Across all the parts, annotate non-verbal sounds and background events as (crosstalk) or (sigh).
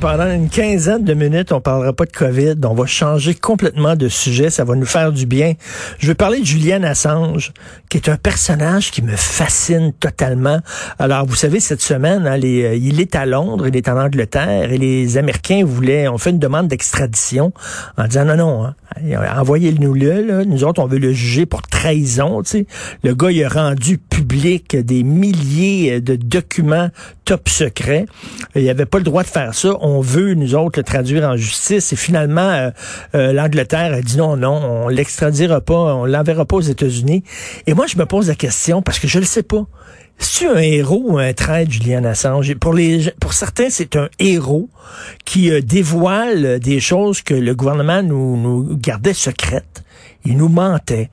Pendant une quinzaine de minutes, on parlera pas de COVID. On va changer complètement de sujet. Ça va nous faire du bien. Je vais parler de Julian Assange, qui est un personnage qui me fascine totalement. Alors, vous savez, cette semaine, hein, euh, il est à Londres, il est en Angleterre, et les Américains voulaient, ont fait une demande d'extradition en disant non, non, hein, envoyez-nous le. Là. Nous autres, on veut le juger pour trahison. Le gars, il a rendu public des milliers de documents top secrets. Il avait pas le droit de faire ça. On veut, nous autres, le traduire en justice. Et finalement, euh, euh, l'Angleterre a dit non, non, on l'extradira pas, on l'enverra pas aux États-Unis. Et moi, je me pose la question, parce que je le sais pas. C'est un héros ou un traître, Julian Assange? Pour les, pour certains, c'est un héros qui euh, dévoile des choses que le gouvernement nous, nous gardait secrètes. Il nous mentait.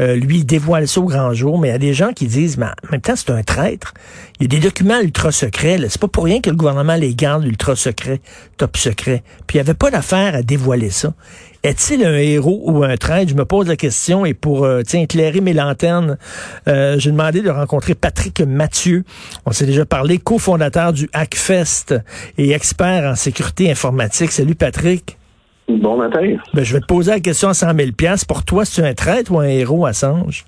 Euh, lui, il dévoile ça au grand jour, mais il y a des gens qui disent, mais en même temps, c'est un traître. Il y a des documents ultra secrets. C'est pas pour rien que le gouvernement les garde ultra secrets, top secrets. Puis il n'y avait pas d'affaire à dévoiler ça. Est-il un héros ou un traître? Je me pose la question et pour euh, éclairer mes lanternes, euh, j'ai demandé de rencontrer Patrick Mathieu. On s'est déjà parlé, cofondateur du Hackfest et expert en sécurité informatique. Salut Patrick. Bon matin. Ben, je vais te poser la question à 100 000 Pour toi, c'est un traître ou un héros, Assange?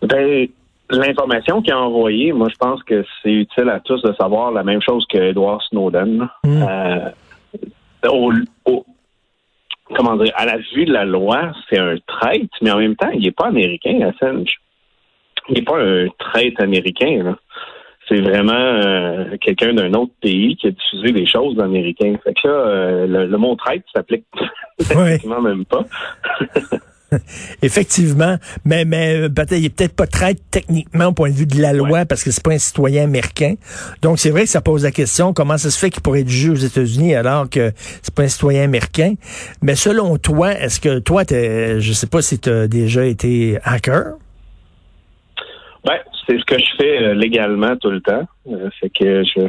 Ben, l'information qu'il a envoyée, moi, je pense que c'est utile à tous de savoir la même chose que Edward Snowden. Hmm. Euh, comment dire, à la vue de la loi, c'est un traître, mais en même temps, il n'est pas américain, Assange. Il n'est pas un traître américain. Là c'est vraiment euh, quelqu'un d'un autre pays qui a diffusé des choses américaines. Fait que là, euh, le, mot traite s'applique (laughs) effectivement même pas. (laughs) Effectivement, mais mais euh, peut-être il est peut-être pas traite techniquement au point de vue de la loi parce que c'est pas un citoyen américain. Donc c'est vrai que ça pose la question comment ça se fait qu'il pourrait être jugé aux États-Unis alors que c'est pas un citoyen américain? Mais selon toi, est-ce que toi, je sais pas si tu as déjà été hacker? Ben, c'est ce que je fais euh, légalement tout le temps. Euh, fait que je,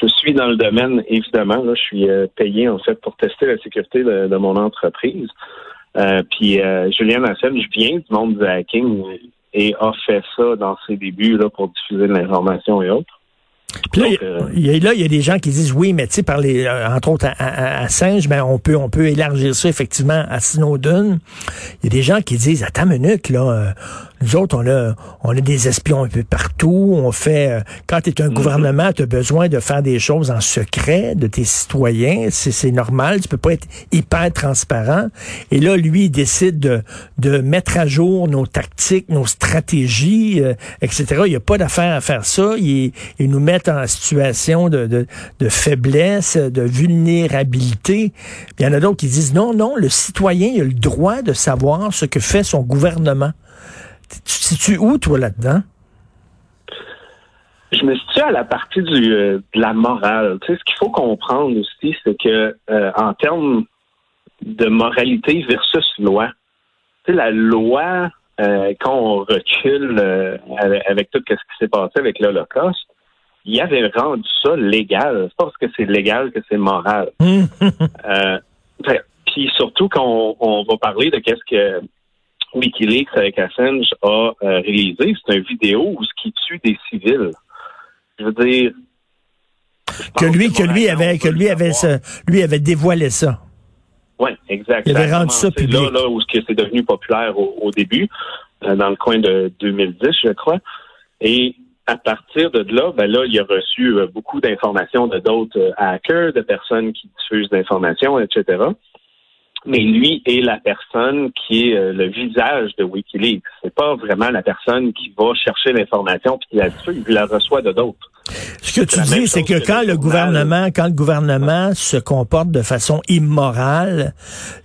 je suis dans le domaine, évidemment. Là, je suis euh, payé en fait pour tester la sécurité de, mon entreprise. puis Julien je viens du monde du hacking et a fait ça dans ses débuts là, pour diffuser de l'information et autres. Puis là, il y, a, il y a des gens qui disent oui, mais tu sais, par les, entre autres à, à, Singe, ben on peut on peut élargir ça effectivement à Snowden. Il y a des gens qui disent attends une minute là, nous autres, on a, on a des espions un peu partout. On fait, euh, quand tu es un mhm. gouvernement, tu as besoin de faire des choses en secret de tes citoyens. C'est normal. Tu peux pas être hyper transparent. Et là, lui, il décide de, de mettre à jour nos tactiques, nos stratégies, euh, etc. Il n'y a pas d'affaire à faire ça. Il, il nous met en situation de, de, de faiblesse, de vulnérabilité. Il y en a d'autres qui disent non, non, le citoyen il a le droit de savoir ce que fait son gouvernement. Tu te situes où, toi, là-dedans? Je me situe à la partie du, euh, de la morale. Tu sais, ce qu'il faut comprendre aussi, c'est que euh, en termes de moralité versus loi, tu sais, la loi, euh, quand on recule avec, tout ce qui s'est passé avec l'Holocauste, il avait rendu ça légal. C'est pas parce que c'est légal que c'est moral. (laughs) puis surtout quand on, va parler de qu'est-ce que Wikileaks avec Assange a euh, réalisé, c'est une vidéo où ce qui tue des civils. Je veux dire que lui, que lui avait, que lui avait, lui avait dévoilé ça. Oui, exactement. Il avait rendu ça public. Là, là où c'est devenu populaire au, début, euh, dans le coin de 2010, je crois. Et à partir de là, ben là, il a reçu euh, beaucoup d'informations de d'autres hackers, de personnes qui diffusent d'informations, etc mais lui est la personne qui est euh, le visage de Wikileaks. C'est pas vraiment la personne qui va chercher l'information puis qui la il la reçoit de d'autres. Ce que tu dis, c'est que, quand le gouvernement, quand le gouvernement se comporte de façon immorale,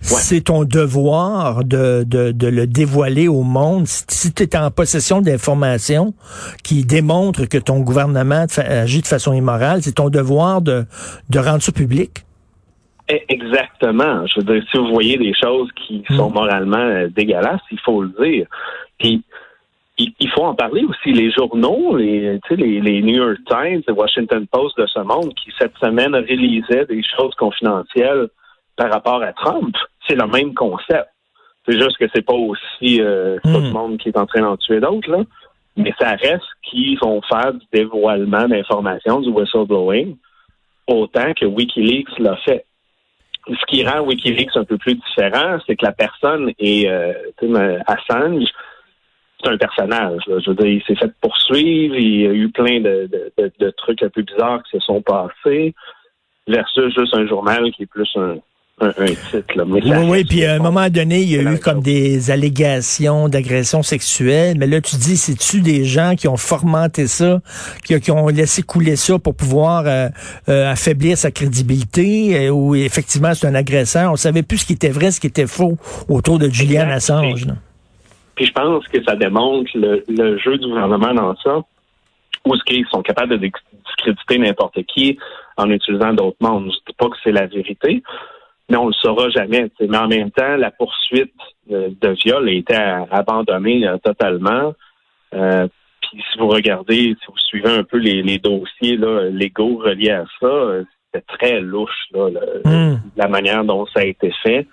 c'est ton devoir de, de, de, le dévoiler au monde. Si tu es en possession d'informations qui démontrent que ton gouvernement agit de façon immorale, c'est ton devoir de, de rendre ça public. Eh, exactement. Je veux dire, si vous voyez des choses qui hmm. sont moralement euh, dégueulasses, il faut le dire. Puis, il, faut en parler aussi. Les journaux, les, les, les New York Times, le Washington Post de ce monde, qui cette semaine réalisaient des choses confidentielles par rapport à Trump, c'est le même concept. C'est juste que c'est pas aussi euh, tout Hmm. le monde qui est en train d'en tuer d'autres, là. Mais ça reste qu'ils vont faire du dévoilement d'informations, du whistleblowing, autant que Wikileaks l'a fait. Ce qui rend Wikileaks un peu plus différent, c'est que la personne est euh, Assange, c'est un personnage. là. Je veux dire, il s'est fait poursuivre, il y a eu plein de, de- de trucs un peu bizarres qui se sont passés, versus juste un journal qui est plus un, un, un titre. Là. Mais Oui, oui, puis à un moment donné, il y a eu comme chose. des allégations d'agression sexuelle, mais là, tu dis, c'est-tu des gens qui ont formanté ça, qui, qui ont laissé couler ça pour pouvoir euh, euh, affaiblir sa crédibilité, euh, ou effectivement, c'est un agresseur? On savait plus ce qui était vrai, ce qui était faux autour de Julian Exact. Assange. là. Puis je pense que ça démontre le, le jeu du gouvernement dans ça, où ce qu'ils sont capables de dis- discréditer n'importe qui en utilisant d'autres mondes. Je dis pas que c'est la vérité, mais on le saura jamais. Mais en même temps, la poursuite de, de viol a été abandonnée euh, totalement. Euh, puis si vous regardez, si vous suivez un peu les, les dossiers là, légaux reliés à ça, euh, c'était très louche là, le- Hmm. la manière dont ça a été fait.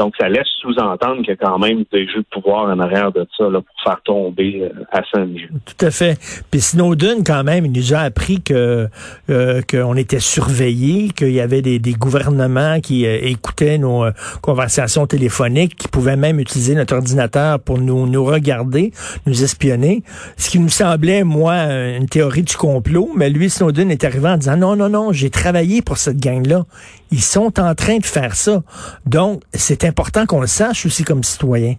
Donc, ça laisse sous-entendre qu'il y a quand même des jeux de pouvoir en arrière de ça là, pour faire tomber euh, Assange. Tout à fait. Puis Snowden, quand même, il nous a appris que euh, qu'on était surveillés, qu'il y avait des, gouvernements qui euh, écoutaient nos euh, conversations téléphoniques, qui pouvaient même utiliser notre ordinateur pour nous, nous regarder, nous espionner. Ce qui nous semblait, moi, une théorie du complot, mais lui, Snowden est arrivé en disant non, non, non, j'ai travaillé pour cette gang-là. Ils sont en train de faire ça. Donc, c'est important qu'on le sache aussi comme citoyen.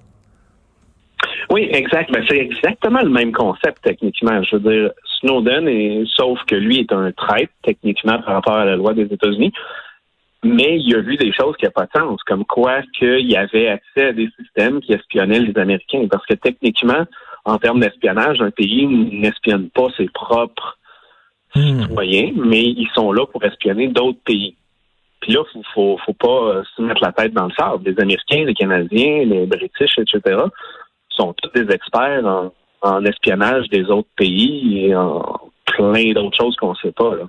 Oui, exact. Ben, c'est exactement le même concept techniquement. Je veux dire, Snowden, est, sauf que lui est un traître techniquement par rapport à la loi des États-Unis, mais il a vu des choses qui n'ont pas de sens, comme quoi qu'il y avait accès à des systèmes qui espionnaient les Américains. Parce que techniquement, en termes d'espionnage, un pays n'espionne pas ses propres Hmm. citoyens, mais ils sont là pour espionner d'autres pays. Puis là, faut, faut, faut pas euh, se mettre la tête dans le sable. Les Américains, les Canadiens, les British, etc., sont tous des experts en, espionnage des autres pays et en plein d'autres choses qu'on ne sait pas. Là.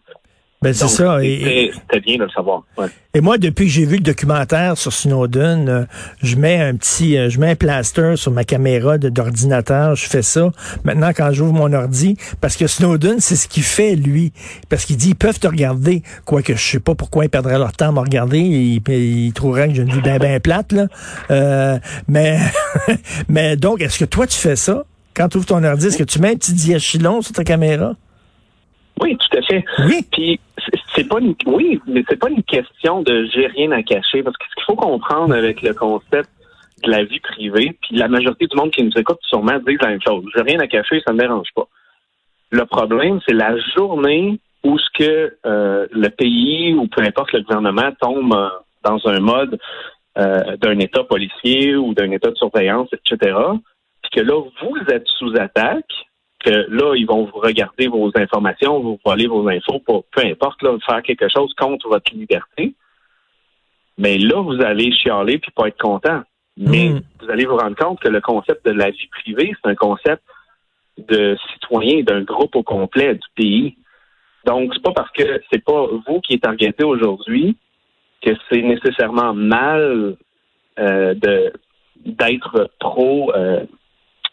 Ben, c'est ça. C'était bien de le savoir. Ouais. Et moi, depuis que j'ai vu le documentaire sur Snowden, euh, je mets un petit, euh, je mets un plaster sur ma caméra d'ordinateur. Je fais ça maintenant quand j'ouvre mon ordi, parce que Snowden, c'est ce qu'il fait lui, parce qu'il dit ils peuvent te regarder, quoique je sais pas pourquoi ils perdraient leur temps à me regarder, ils, ils trouveraient que j'ai une vie bien bien plate là. Euh, mais, (laughs) mais donc, est-ce que toi tu fais ça? Quand tu ouvres ton ordi, est-ce que tu mets un petit diachylon sur ta caméra? Oui, tout à fait. Oui. Puis c'est- pas une oui, mais c'est pas une question de j'ai rien à cacher parce que ce qu'il faut comprendre avec le concept de la vie privée, puis la majorité du monde qui nous écoute sûrement disent la même chose. J'ai rien à cacher, ça me dérange pas. Le problème, c'est la journée où ce que euh, le pays ou peu importe le gouvernement tombe euh, dans un mode euh, d'un état policier ou d'un état de surveillance, etc. Puis que là, vous êtes sous attaque, que là, ils vont vous regarder vos informations, vous voler vos infos, pour, peu importe, là, faire quelque chose contre votre liberté. Mais là, vous allez chialer puis pas être content. Mais Mm. vous allez vous rendre compte que le concept de la vie privée, c'est un concept de citoyen d'un groupe au complet du pays. Donc, c'est pas parce que c'est pas vous qui êtes targeté aujourd'hui que c'est nécessairement mal euh, de d'être trop euh,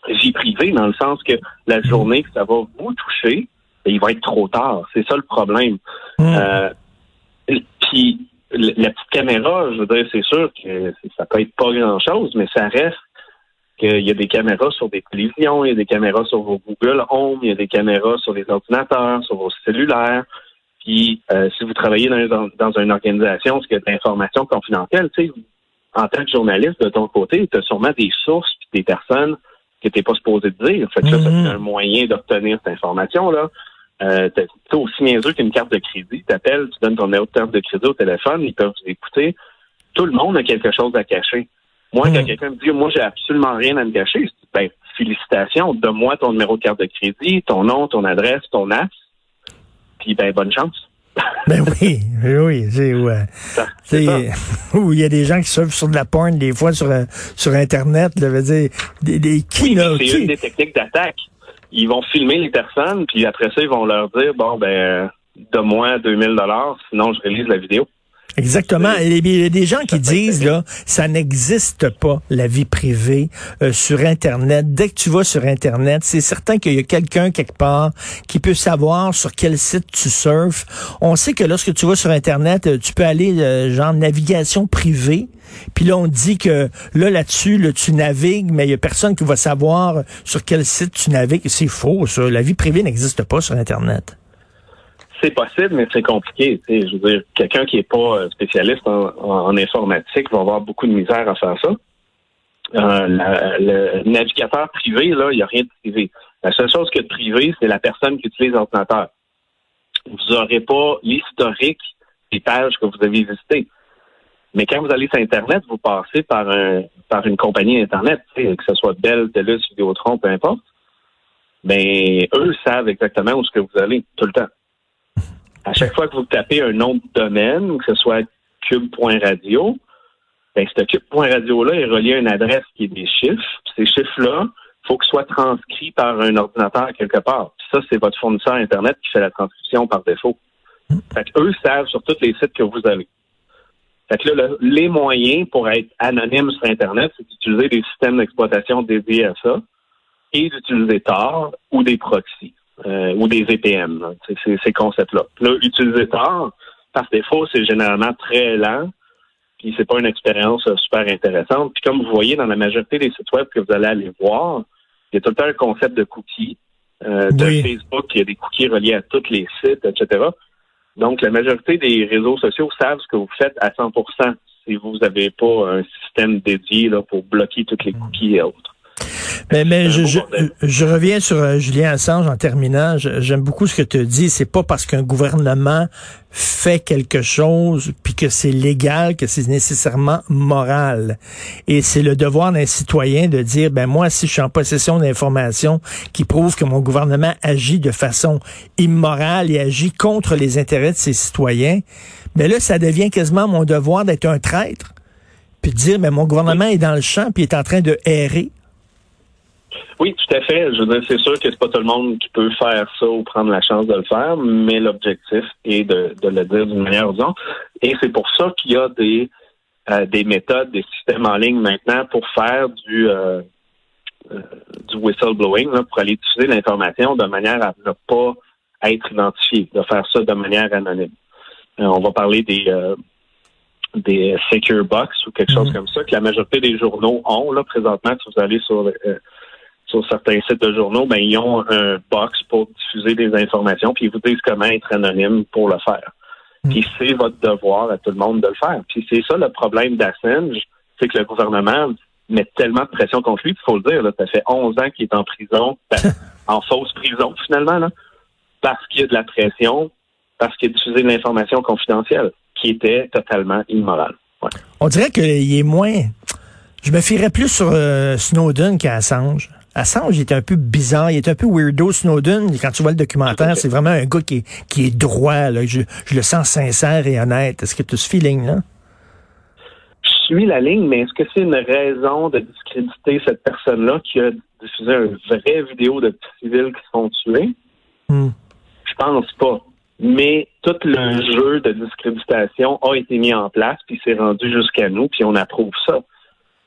vie privée, dans le sens que la journée que ça va vous toucher, ben, il va être trop tard. C'est ça le problème. Hmm. Euh, puis la petite caméra, je veux dire, c'est sûr que ça peut être pas grand-chose, mais ça reste qu'il y a des caméras sur des télévisions, il y a des caméras sur vos Google Home, il y a des caméras sur les ordinateurs, sur vos cellulaires. Puis euh, si vous travaillez dans, dans une organisation, ce qui est de l'information confidentielle, tu sais, en tant que journaliste de ton côté, tu as sûrement des sources puis des personnes que tu n'es pas supposé te dire. Fait que là, ça Mhm. c'est un moyen d'obtenir cette information-là. Euh, t'es t'es aussi niaiseux qu'une carte de crédit. Tu appelles, tu donnes ton numéro de carte de crédit au téléphone, ils peuvent écouter. Tout le monde a quelque chose à cacher. Moi, quand Mhm. quelqu'un me dit, moi, j'ai absolument rien à me cacher, je dis, ben, félicitations, donne-moi ton numéro de carte de crédit, ton nom, ton adresse, ton as, puis ben, bonne chance. Ben oui, oui, c'est ouais. Ça. (laughs) où il y a des gens qui surfent sur de la porn des fois sur euh, sur internet, là, veut dire des, des qui Oui, c'est une des techniques d'attaque. Ils vont filmer les personnes, puis après ça, ils vont leur dire, bon, ben, euh, donne-moi 2000 dollars, sinon je réalise la vidéo. Exactement. Il y a des gens qui disent, là, ça n'existe pas, la vie privée euh, sur Internet. Dès que tu vas sur Internet, c'est certain qu'il y a quelqu'un quelque part qui peut savoir sur quel site tu surfes. On sait que lorsque tu vas sur Internet, euh, tu peux aller, euh, genre, navigation privée. Puis là, on dit que là, là-dessus, là, tu navigues, mais il y a personne qui va savoir sur quel site tu navigues. C'est faux, ça. La vie privée n'existe pas sur Internet. C'est possible, mais c'est compliqué. Je veux dire, quelqu'un qui n'est pas euh, spécialiste en, informatique va avoir beaucoup de misère à faire ça. Euh, le navigateur privé, là, il n'y a rien de privé. La seule chose que de privé, c'est la personne qui utilise l'ordinateur. Vous n'aurez pas l'historique des pages que vous avez visitées. Mais quand vous allez sur Internet, vous passez par un par une compagnie Internet, que ce soit Bell, TELUS, Vidéotron, peu importe. Mais ben, eux savent exactement où ce que vous allez tout le temps. À chaque fois que vous tapez un nom de domaine, que ce soit cube.radio, ben, ce cube.radio-là est relié à une adresse qui est des chiffres. Ces chiffres-là, il faut qu'ils soient transcrits par un ordinateur quelque part. Puis ça, c'est votre fournisseur Internet qui fait la transcription par défaut. Fait eux savent sur tous les sites que vous allez. Fait que là, les moyens pour être anonyme sur Internet, c'est d'utiliser des systèmes d'exploitation dédiés à ça et d'utiliser Tor ou des proxys euh, ou des VPN. Ces, ces concepts-là. Là, utiliser Tor, par défaut, c'est généralement très lent, puis c'est pas une expérience euh, super intéressante. Puis comme vous voyez dans la majorité des sites web que vous allez aller voir, il y a tout le temps un concept de cookies. Euh, de Facebook, il y a des cookies reliés à tous les sites, etc. Donc, la majorité des réseaux sociaux savent ce que vous faites à 100% si vous n'avez pas un système dédié là, pour bloquer toutes les cookies et autres. Mais, mais je, je, je, reviens sur euh, Julien Assange en terminant. J'aime beaucoup ce que tu dis. C'est pas parce qu'un gouvernement fait quelque chose puis que c'est légal que c'est nécessairement moral. Et c'est le devoir d'un citoyen de dire ben moi si je suis en possession d'informations qui prouvent que mon gouvernement agit de façon immorale et agit contre les intérêts de ses citoyens, mais ben là ça devient quasiment mon devoir d'être un traître puis de dire ben mon gouvernement est dans le champ puis est en train de errer oui, tout à fait. Je veux dire, c'est sûr que c'est pas tout le monde qui peut faire ça ou prendre la chance de le faire, mais l'objectif est de, le dire d'une manière ou d'une autre. Et c'est pour ça qu'il y a des euh, des méthodes, des systèmes en ligne maintenant pour faire du euh, euh, du whistleblowing, pour aller diffuser l'information de manière à ne pas être identifié, de faire ça de manière anonyme. on va parler des des secure box ou quelque chose mm-hmm. comme ça que la majorité des journaux ont là présentement. Si vous allez sur sur certains sites de journaux, ben, ils ont un box pour diffuser des informations, puis ils vous disent comment être anonyme pour le faire. Hmm. Puis c'est votre devoir à tout le monde de le faire. Puis c'est ça le problème d'Assange, c'est que le gouvernement met tellement de pression contre lui, il faut le dire, là, ça fait 11 ans qu'il est en prison, ben, (laughs) en fausse prison finalement, là, parce qu'il y a de la pression, parce qu'il a diffusé de l'information confidentielle, qui était totalement immorale. On dirait qu'il est moins... Je me fierais plus sur euh, Snowden qu'à Assange. Assange, il est un peu bizarre, il est un peu weirdo. Snowden, quand tu vois le documentaire, c'est vraiment un gars qui est, qui est droit. Là. Je, le sens sincère et honnête. Est-ce que tu as ce feeling-là? Je suis la ligne, mais est-ce que c'est une raison de discréditer cette personne-là qui a diffusé une vraie vidéo de civils qui sont tués? Hmm. Je pense pas. Mais tout le jeu de discréditation a été mis en place, puis c'est rendu jusqu'à nous, puis on approuve ça.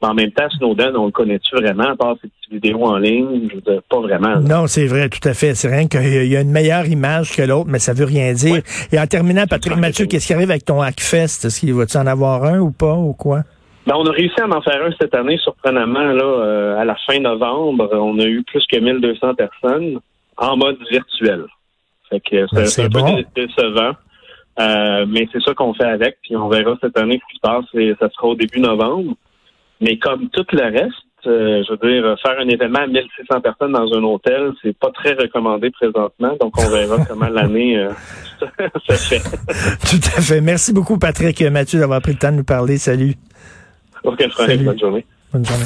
Mais en même temps, Snowden, on le connaît-tu vraiment, à part ces petites vidéos en ligne? Je veux dire, pas vraiment. Non, c'est vrai, tout à fait. C'est rien qu'il y a une meilleure image que l'autre, mais ça veut rien dire. Et en terminant, Patrick Mathieu, qu'est-ce qui arrive avec ton Hackfest? Est-ce qu'il va-tu en avoir un ou pas, ou quoi? Ben, on a réussi à en faire un cette année, surprenamment, là, euh, à la fin novembre. On a eu plus que 1200 personnes en mode virtuel. Fait que ben, c'est un peu décevant. Euh, mais c'est ça qu'on fait avec, puis on verra cette année ce qui se passe. Et ça sera au début novembre. Mais comme tout le reste, euh, je veux dire, faire un événement à 1600 personnes dans un hôtel, c'est pas très recommandé présentement. Donc, on verra (laughs) comment l'année euh, (laughs) se fait. (laughs) Tout à fait. Merci beaucoup, Patrick et Mathieu, d'avoir pris le temps de nous parler. Salut. Aucun problème. Bonne journée. Bonne journée.